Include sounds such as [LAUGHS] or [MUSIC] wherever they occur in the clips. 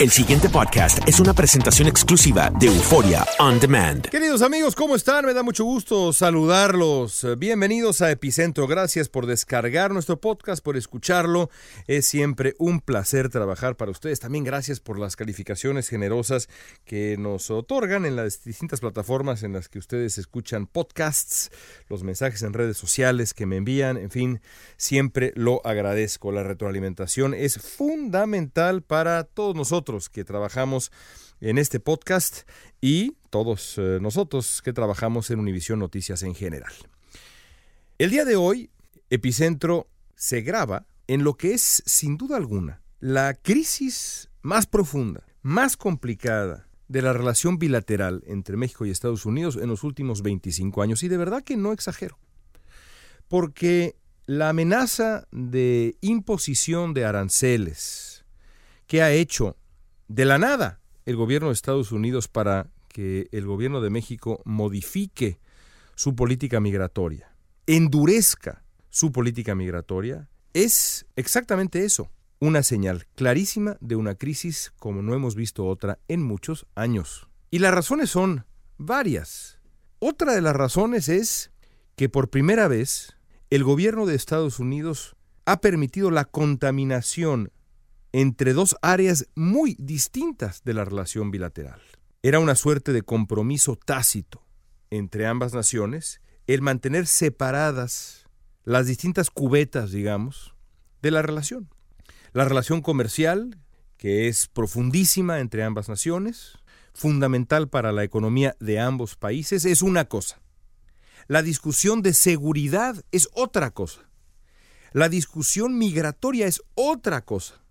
El siguiente podcast es una presentación exclusiva de Euforia On Demand. Queridos amigos, ¿cómo están? Me da mucho gusto saludarlos. Bienvenidos a Epicentro. Gracias por descargar nuestro podcast, por escucharlo. Es siempre un placer trabajar para ustedes. También gracias por las calificaciones generosas que nos otorgan en las distintas plataformas en las que ustedes escuchan podcasts, los mensajes en redes sociales que me envían. En fin, siempre lo agradezco. La retroalimentación es fundamental para todos nosotros que trabajamos en este podcast y todos eh, nosotros que trabajamos en Univisión Noticias en general. El día de hoy, Epicentro se graba en lo que es, sin duda alguna, la crisis más profunda, más complicada de la relación bilateral entre México y Estados Unidos en los últimos 25 años. Y de verdad que no exagero. Porque la amenaza de imposición de aranceles que ha hecho de la nada el gobierno de Estados Unidos para que el gobierno de México modifique su política migratoria, endurezca su política migratoria, es exactamente eso, una señal clarísima de una crisis como no hemos visto otra en muchos años. Y las razones son varias. Otra de las razones es que por primera vez el gobierno de Estados Unidos ha permitido la contaminación entre dos áreas muy distintas de la relación bilateral. Era una suerte de compromiso tácito entre ambas naciones el mantener separadas las distintas cubetas, digamos, de la relación. La relación comercial, que es profundísima entre ambas naciones, fundamental para la economía de ambos países, es una cosa. La discusión de seguridad es otra cosa. La discusión migratoria es otra cosa.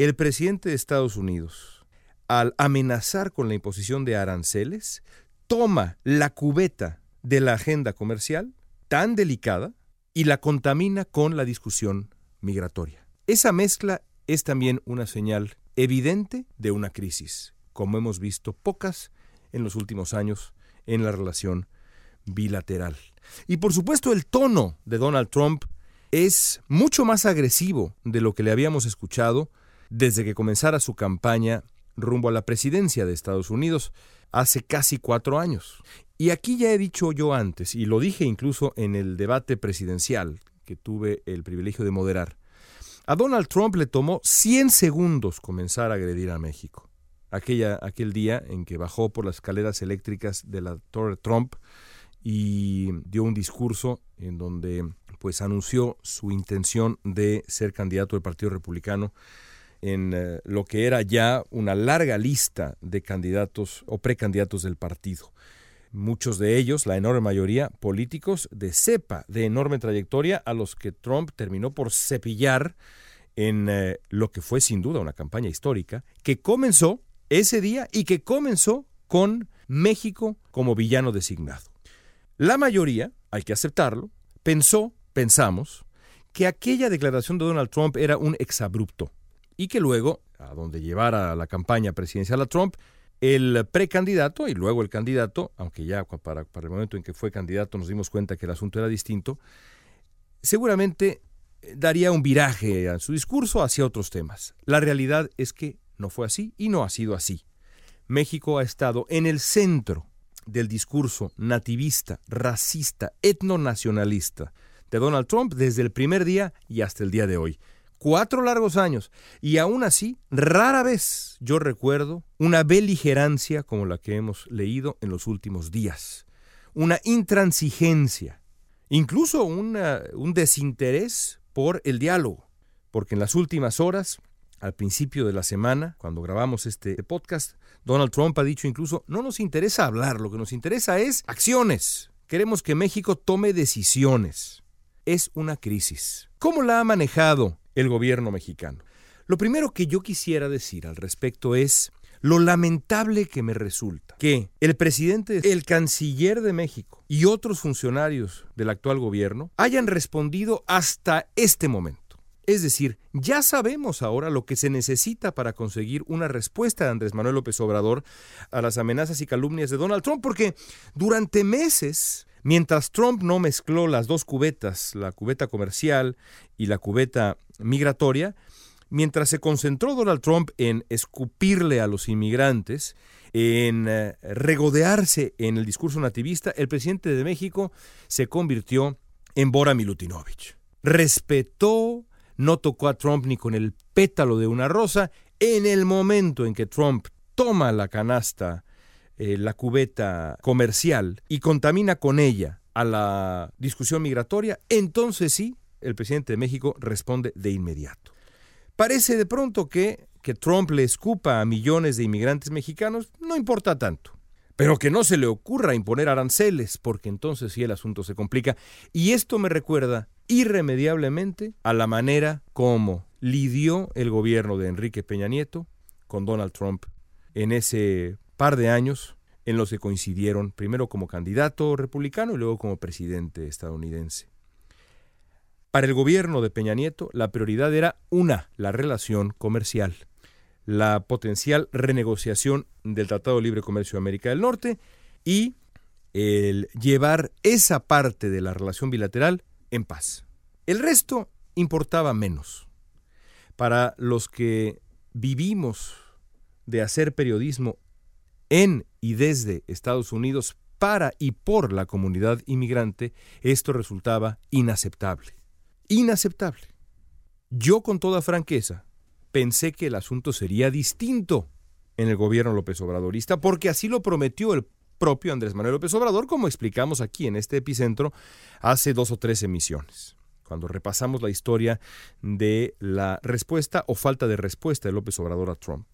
El presidente de Estados Unidos, al amenazar con la imposición de aranceles, toma la cubeta de la agenda comercial, tan delicada, y la contamina con la discusión migratoria. Esa mezcla es también una señal evidente de una crisis, como hemos visto pocas en los últimos años en la relación bilateral. Y por supuesto el tono de Donald Trump es mucho más agresivo de lo que le habíamos escuchado desde que comenzara su campaña rumbo a la presidencia de Estados Unidos hace casi cuatro años. Y aquí ya he dicho yo antes, y lo dije incluso en el debate presidencial que tuve el privilegio de moderar, a Donald Trump le tomó 100 segundos comenzar a agredir a México. Aquella, aquel día en que bajó por las escaleras eléctricas de la Torre Trump y dio un discurso en donde pues anunció su intención de ser candidato del Partido Republicano en eh, lo que era ya una larga lista de candidatos o precandidatos del partido. Muchos de ellos, la enorme mayoría, políticos de cepa, de enorme trayectoria, a los que Trump terminó por cepillar en eh, lo que fue sin duda una campaña histórica, que comenzó ese día y que comenzó con México como villano designado. La mayoría, hay que aceptarlo, pensó, pensamos, que aquella declaración de Donald Trump era un exabrupto y que luego, a donde llevara la campaña presidencial a Trump, el precandidato y luego el candidato, aunque ya para, para, el momento en que fue candidato nos dimos cuenta que el asunto era distinto, seguramente daría un viraje a su discurso hacia otros temas. La realidad es que no fue así y no ha sido así. México ha estado en el centro del discurso nativista, racista, etnonacionalista de Donald Trump desde el primer día y hasta el día de hoy cuatro largos años. Y aún así, rara vez yo recuerdo una beligerancia como la que hemos leído en los últimos días. Una intransigencia, incluso un desinterés por el diálogo. Porque en las últimas horas, al principio de la semana, cuando grabamos este podcast, Donald Trump ha dicho incluso, no nos interesa hablar, lo que nos interesa es acciones. Queremos que México tome decisiones. Es una crisis. ¿Cómo la ha manejado el gobierno mexicano. Lo primero que yo quisiera decir al respecto es lo lamentable que me resulta que el presidente, el canciller de México y otros funcionarios del actual gobierno hayan respondido hasta este momento. Es decir, ya sabemos ahora lo que se necesita para conseguir una respuesta de Andrés Manuel López Obrador a las amenazas y calumnias de Donald Trump, porque durante meses Mientras Trump no mezcló las dos cubetas, la cubeta comercial y la cubeta migratoria, mientras se concentró Donald Trump en escupirle a los inmigrantes, en eh, regodearse en el discurso nativista, el presidente de México se convirtió en Bora Milutinovich. Respetó, no tocó a Trump ni con el pétalo de una rosa. En el momento en que Trump toma la canasta eh, la cubeta comercial y contamina con ella a la discusión migratoria, entonces sí, el presidente de México responde de inmediato. Parece de pronto que que Trump le escupa a millones de inmigrantes mexicanos no importa tanto. Pero que no se le ocurra imponer aranceles, porque entonces sí el asunto se complica. Y esto me recuerda irremediablemente a la manera como lidió el gobierno de Enrique Peña Nieto con Donald Trump en ese par de años en los que coincidieron primero como candidato republicano y luego como presidente estadounidense. Para el gobierno de Peña Nieto, la prioridad era una, la relación comercial, la potencial renegociación del Tratado de Libre Comercio de América del Norte y el llevar esa parte de la relación bilateral en paz. El resto importaba menos. Para los que vivimos de hacer periodismo en y desde Estados Unidos para y por la comunidad inmigrante, esto resultaba inaceptable. Inaceptable. Yo con toda franqueza pensé que el asunto sería distinto en el gobierno López Obradorista, porque así lo prometió el propio Andrés Manuel López Obrador, como explicamos aquí en este epicentro hace dos o tres emisiones, cuando repasamos la historia de la respuesta o falta de respuesta de López Obrador a Trump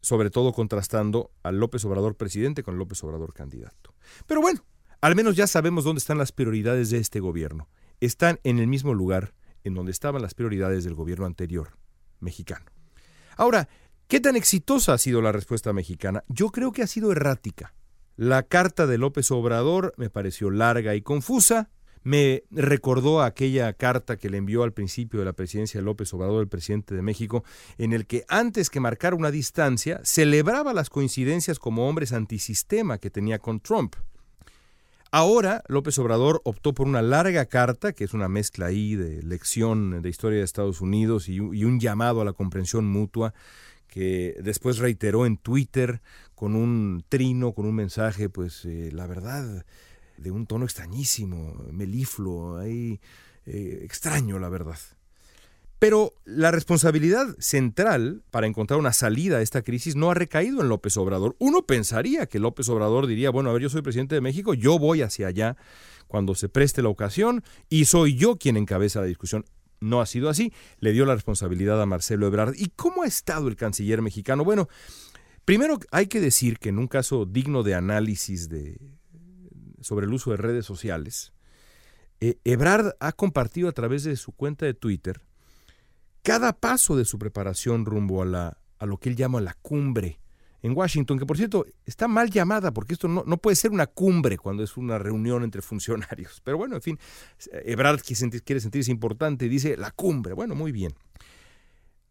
sobre todo contrastando al López Obrador presidente con López Obrador candidato. Pero bueno, al menos ya sabemos dónde están las prioridades de este gobierno. Están en el mismo lugar en donde estaban las prioridades del gobierno anterior, mexicano. Ahora, ¿qué tan exitosa ha sido la respuesta mexicana? Yo creo que ha sido errática. La carta de López Obrador me pareció larga y confusa, me recordó aquella carta que le envió al principio de la presidencia de López Obrador, el presidente de México, en el que antes que marcar una distancia, celebraba las coincidencias como hombres antisistema que tenía con Trump. Ahora López Obrador optó por una larga carta, que es una mezcla ahí de lección de historia de Estados Unidos y, un llamado a la comprensión mutua, que después reiteró en Twitter con un trino, con un mensaje, pues eh, la verdad, de un tono extrañísimo, melifluo, ahí, eh, extraño, la verdad. Pero la responsabilidad central para encontrar una salida a esta crisis no ha recaído en López Obrador. Uno pensaría que López Obrador diría, bueno, a ver, yo soy presidente de México, yo voy hacia allá cuando se preste la ocasión y soy yo quien encabeza la discusión. No ha sido así, le dio la responsabilidad a Marcelo Ebrard. ¿Y cómo ha estado el canciller mexicano? Bueno, primero hay que decir que en un caso digno de análisis de, sobre el uso de redes sociales, eh, Ebrard ha compartido a través de su cuenta de Twitter cada paso de su preparación rumbo a, la, a lo que él llama la cumbre en Washington, que por cierto está mal llamada porque esto no, no puede ser una cumbre cuando es una reunión entre funcionarios. Pero bueno, en fin, Ebrard quiere sentirse importante y dice la cumbre. Bueno, muy bien.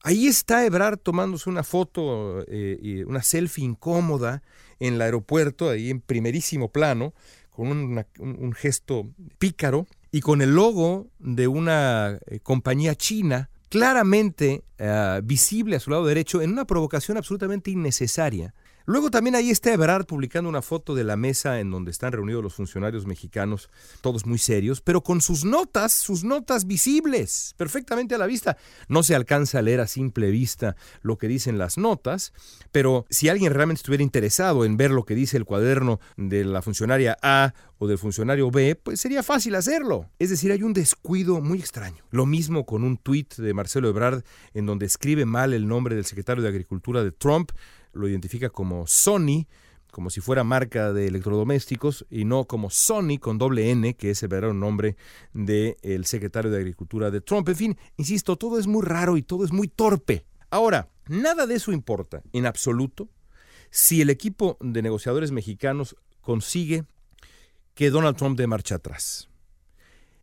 Ahí está Ebrard tomándose una foto, eh, una selfie incómoda en el aeropuerto, ahí en primerísimo plano, con un gesto pícaro y con el logo de una eh, compañía china claramente eh, visible a su lado derecho en una provocación absolutamente innecesaria. Luego también ahí está Ebrard publicando una foto de la mesa en donde están reunidos los funcionarios mexicanos, todos muy serios, pero con sus notas, sus notas visibles, perfectamente a la vista. No se alcanza a leer a simple vista lo que dicen las notas, pero si alguien realmente estuviera interesado en ver lo que dice el cuaderno de la funcionaria A o del funcionario B, pues sería fácil hacerlo. Es decir, hay un descuido muy extraño. Lo mismo con un tuit de Marcelo Ebrard en donde escribe mal el nombre del secretario de Agricultura de Trump, lo identifica como Sony, como si fuera marca de electrodomésticos, y no como Sony con doble N, que es el verdadero nombre del secretario de Agricultura de Trump. En fin, insisto, todo es muy raro y todo es muy torpe. Ahora, nada de eso importa en absoluto si el equipo de negociadores mexicanos consigue que Donald Trump dé marcha atrás.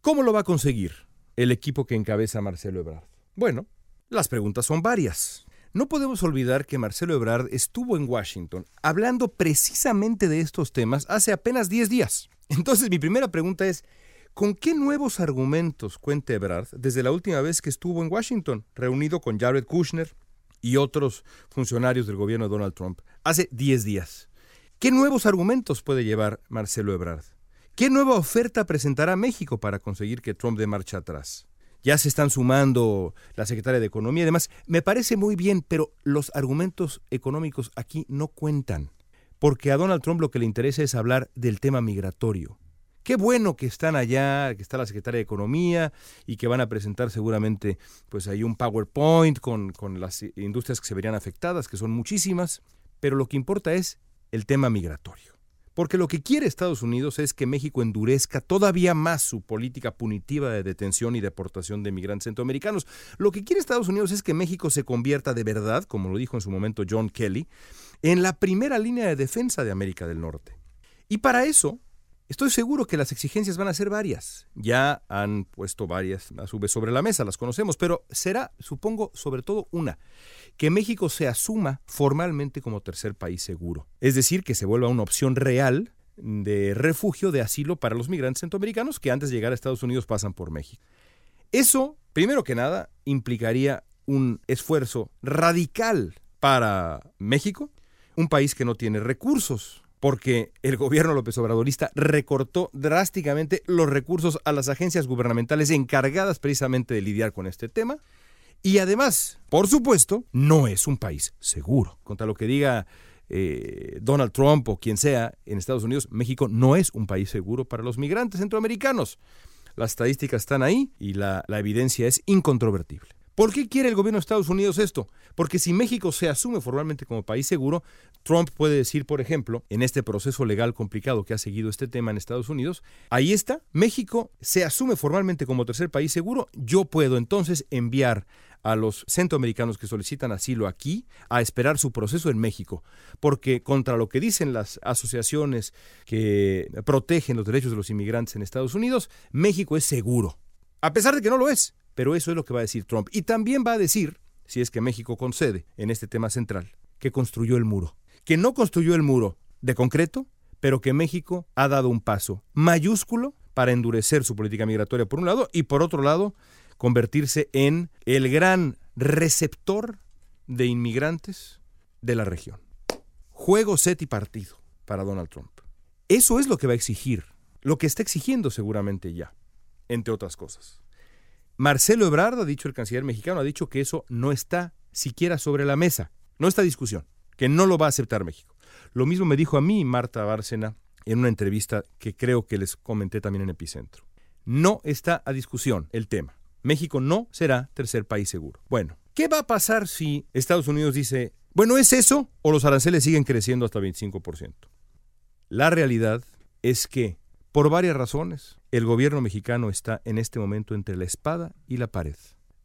¿Cómo lo va a conseguir el equipo que encabeza Marcelo Ebrard? Bueno, las preguntas son varias. No podemos olvidar que Marcelo Ebrard estuvo en Washington hablando precisamente de estos temas hace apenas 10 días. [LAUGHS] Entonces mi primera pregunta es, ¿con qué nuevos argumentos cuenta Ebrard desde la última vez que estuvo en Washington, reunido con Jared Kushner y otros funcionarios del gobierno de Donald Trump, hace 10 días? ¿Qué nuevos argumentos puede llevar Marcelo Ebrard? ¿Qué nueva oferta presentará México para conseguir que Trump dé marcha atrás? Ya se están sumando la secretaria de Economía y demás. Me parece muy bien, pero los argumentos económicos aquí no cuentan, porque a Donald Trump lo que le interesa es hablar del tema migratorio. Qué bueno que están allá, que está la secretaria de Economía y que van a presentar seguramente pues ahí un PowerPoint con, con las industrias que se verían afectadas, que son muchísimas, pero lo que importa es el tema migratorio. Porque lo que quiere Estados Unidos es que México endurezca todavía más su política punitiva de detención y deportación de migrantes centroamericanos. Lo que quiere Estados Unidos es que México se convierta de verdad, como lo dijo en su momento John Kelly, en la primera línea de defensa de América del Norte. Y para eso, Estoy seguro que las exigencias van a ser varias. Ya han puesto varias a su vez sobre la mesa, las conocemos, pero será, supongo, sobre todo una, que México se asuma formalmente como tercer país seguro. Es decir, que se vuelva una opción real de refugio, de asilo para los migrantes centroamericanos que antes de llegar a Estados Unidos pasan por México. Eso, primero que nada, implicaría un esfuerzo radical para México, un país que no tiene recursos porque el gobierno López Obradorista recortó drásticamente los recursos a las agencias gubernamentales encargadas precisamente de lidiar con este tema. Y además, por supuesto, no es un país seguro. Contra lo que diga eh, Donald Trump o quien sea en Estados Unidos, México no es un país seguro para los migrantes centroamericanos. Las estadísticas están ahí y la evidencia es incontrovertible. ¿Por qué quiere el gobierno de Estados Unidos esto? Porque si México se asume formalmente como país seguro, Trump puede decir, por ejemplo, en este proceso legal complicado que ha seguido este tema en Estados Unidos, ahí está, México se asume formalmente como tercer país seguro, yo puedo entonces enviar a los centroamericanos que solicitan asilo aquí a esperar su proceso en México, porque contra lo que dicen las asociaciones que protegen los derechos de los inmigrantes en Estados Unidos, México es seguro, a pesar de que no lo es. Pero eso es lo que va a decir Trump. Y también va a decir, si es que México concede en este tema central, que construyó el muro. Que no construyó el muro de concreto, pero que México ha dado un paso mayúsculo para endurecer su política migratoria por un lado y por otro lado convertirse en el gran receptor de inmigrantes de la región. Juego, set y partido para Donald Trump. Eso es lo que va a exigir, lo que está exigiendo seguramente ya, entre otras cosas. Marcelo Ebrard, ha dicho el canciller mexicano, ha dicho que eso no está siquiera sobre la mesa, no está discusión, que no lo va a aceptar México. Lo mismo me dijo a mí Marta Bárcena en una entrevista que creo que les comenté también en Epicentro. No está a discusión el tema. México no será tercer país seguro. Bueno, ¿qué va a pasar si Estados Unidos dice, bueno, ¿es eso o los aranceles siguen creciendo hasta 25%? La realidad es que por varias razones, el gobierno mexicano está en este momento entre la espada y la pared.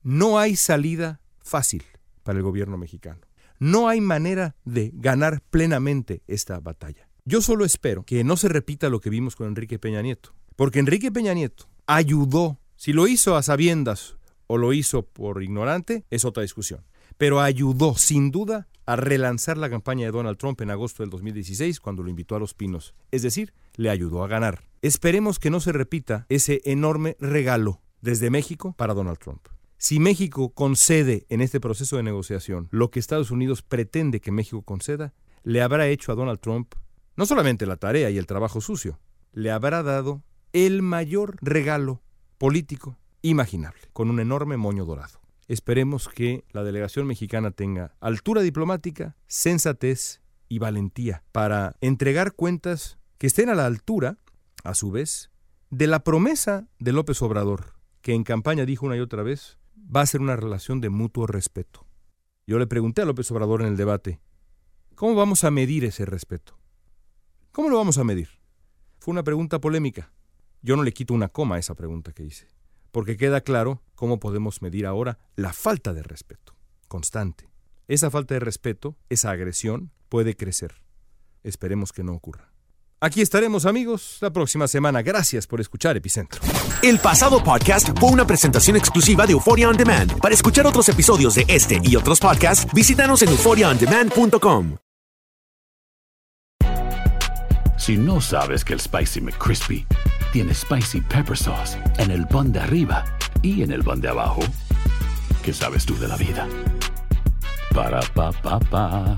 No hay salida fácil para el gobierno mexicano. No hay manera de ganar plenamente esta batalla. Yo solo espero que no se repita lo que vimos con Enrique Peña Nieto, porque Enrique Peña Nieto ayudó, si lo hizo a sabiendas o lo hizo por ignorante, es otra discusión, pero ayudó sin duda a relanzar la campaña de Donald Trump en agosto del 2016 cuando lo invitó a Los Pinos, es decir, le ayudó a ganar. Esperemos que no se repita ese enorme regalo desde México para Donald Trump. Si México concede en este proceso de negociación lo que Estados Unidos pretende que México conceda, le habrá hecho a Donald Trump no solamente la tarea y el trabajo sucio, le habrá dado el mayor regalo político imaginable, con un enorme moño dorado. Esperemos que la delegación mexicana tenga altura diplomática, sensatez y valentía para entregar cuentas que estén a la altura, a su vez, de la promesa de López Obrador, que en campaña dijo una y otra vez, va a ser una relación de mutuo respeto. Yo le pregunté a López Obrador en el debate, ¿cómo vamos a medir ese respeto? ¿Cómo lo vamos a medir? Fue una pregunta polémica. Yo no le quito una coma a esa pregunta que hice, porque queda claro cómo podemos medir ahora la falta de respeto constante. Esa falta de respeto, esa agresión, puede crecer. Esperemos que no ocurra. Aquí estaremos amigos la próxima semana. Gracias por escuchar Epicentro. El pasado podcast fue una presentación exclusiva de Euphoria On Demand. Para escuchar otros episodios de este y otros podcasts, visítanos en euphoriaondemand.com. Si no sabes que el Spicy McCrispy tiene Spicy Pepper Sauce en el pan de arriba y en el pan de abajo, ¿qué sabes tú de la vida? Para, pa, pa, pa.